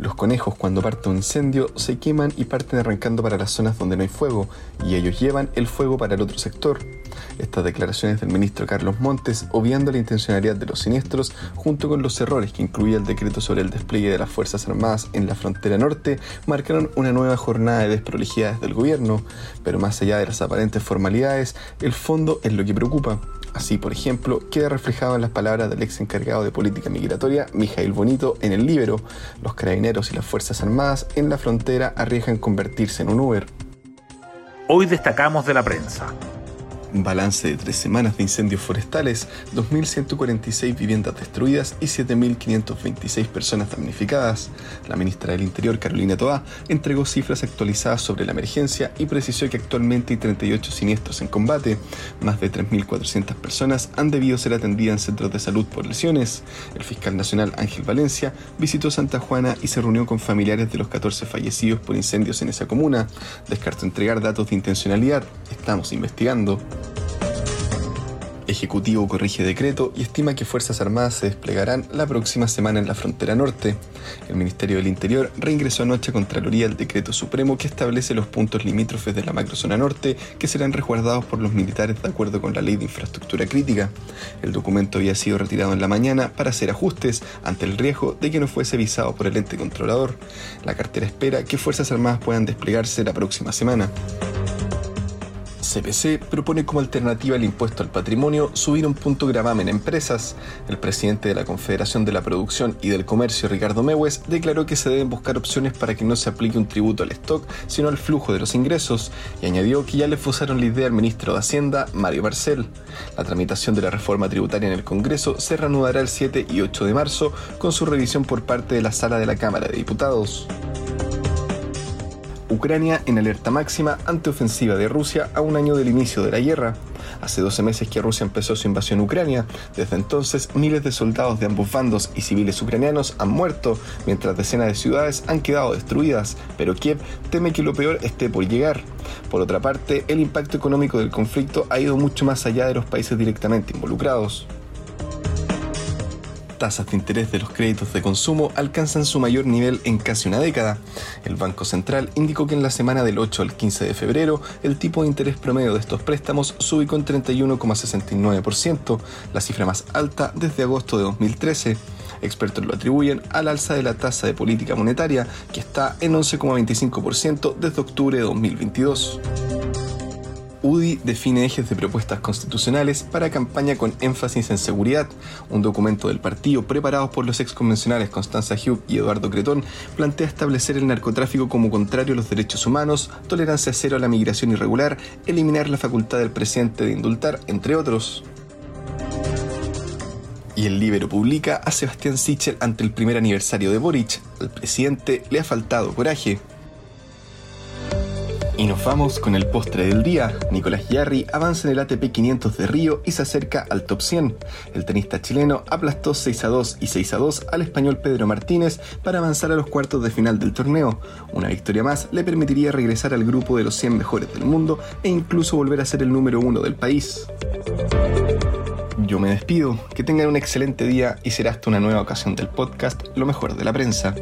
Los conejos cuando parte un incendio se queman y parten arrancando para las zonas donde no hay fuego y ellos llevan el fuego para el otro sector. Estas declaraciones del ministro Carlos Montes, obviando la intencionalidad de los siniestros, junto con los errores que incluía el decreto sobre el despliegue de las Fuerzas Armadas en la frontera norte, marcaron una nueva jornada de desprolijidades del gobierno. Pero más allá de las aparentes formalidades, el fondo es lo que preocupa. Así, por ejemplo, queda reflejado en las palabras del ex encargado de política migratoria, Mijail Bonito, en el Libro. Los carabineros y las Fuerzas Armadas en la frontera arriesgan convertirse en un Uber. Hoy destacamos de la prensa. Balance de tres semanas de incendios forestales, 2.146 viviendas destruidas y 7.526 personas damnificadas. La ministra del Interior, Carolina Toá, entregó cifras actualizadas sobre la emergencia y precisó que actualmente hay 38 siniestros en combate. Más de 3.400 personas han debido ser atendidas en centros de salud por lesiones. El fiscal nacional Ángel Valencia visitó Santa Juana y se reunió con familiares de los 14 fallecidos por incendios en esa comuna. Descartó entregar datos de intencionalidad. Estamos investigando. Ejecutivo corrige decreto y estima que Fuerzas Armadas se desplegarán la próxima semana en la frontera norte. El Ministerio del Interior reingresó anoche a Contraloría el decreto supremo que establece los puntos limítrofes de la macrozona norte que serán resguardados por los militares de acuerdo con la ley de infraestructura crítica. El documento había sido retirado en la mañana para hacer ajustes ante el riesgo de que no fuese visado por el ente controlador. La cartera espera que Fuerzas Armadas puedan desplegarse la próxima semana. CPC propone como alternativa al impuesto al patrimonio subir un punto gravamen a empresas. El presidente de la Confederación de la Producción y del Comercio, Ricardo Mewes, declaró que se deben buscar opciones para que no se aplique un tributo al stock, sino al flujo de los ingresos, y añadió que ya le fusaron la idea al ministro de Hacienda, Mario Barcel. La tramitación de la reforma tributaria en el Congreso se reanudará el 7 y 8 de marzo con su revisión por parte de la Sala de la Cámara de Diputados. Ucrania en alerta máxima ante ofensiva de Rusia a un año del inicio de la guerra. Hace 12 meses que Rusia empezó su invasión a Ucrania. Desde entonces, miles de soldados de ambos bandos y civiles ucranianos han muerto, mientras decenas de ciudades han quedado destruidas, pero Kiev teme que lo peor esté por llegar. Por otra parte, el impacto económico del conflicto ha ido mucho más allá de los países directamente involucrados tasas de interés de los créditos de consumo alcanzan su mayor nivel en casi una década. El Banco Central indicó que en la semana del 8 al 15 de febrero el tipo de interés promedio de estos préstamos subió en 31,69%, la cifra más alta desde agosto de 2013. Expertos lo atribuyen al alza de la tasa de política monetaria, que está en 11,25% desde octubre de 2022. UDI define ejes de propuestas constitucionales para campaña con énfasis en seguridad. Un documento del partido preparado por los exconvencionales Constanza Hugh y Eduardo Cretón plantea establecer el narcotráfico como contrario a los derechos humanos, tolerancia cero a la migración irregular, eliminar la facultad del presidente de indultar, entre otros. Y el Libero publica a Sebastián Sichel ante el primer aniversario de Boric. Al presidente le ha faltado coraje. Y nos vamos con el postre del día. Nicolás Yarri avanza en el ATP 500 de Río y se acerca al top 100. El tenista chileno aplastó 6 a 2 y 6 a 2 al español Pedro Martínez para avanzar a los cuartos de final del torneo. Una victoria más le permitiría regresar al grupo de los 100 mejores del mundo e incluso volver a ser el número uno del país. Yo me despido, que tengan un excelente día y será hasta una nueva ocasión del podcast Lo mejor de la prensa.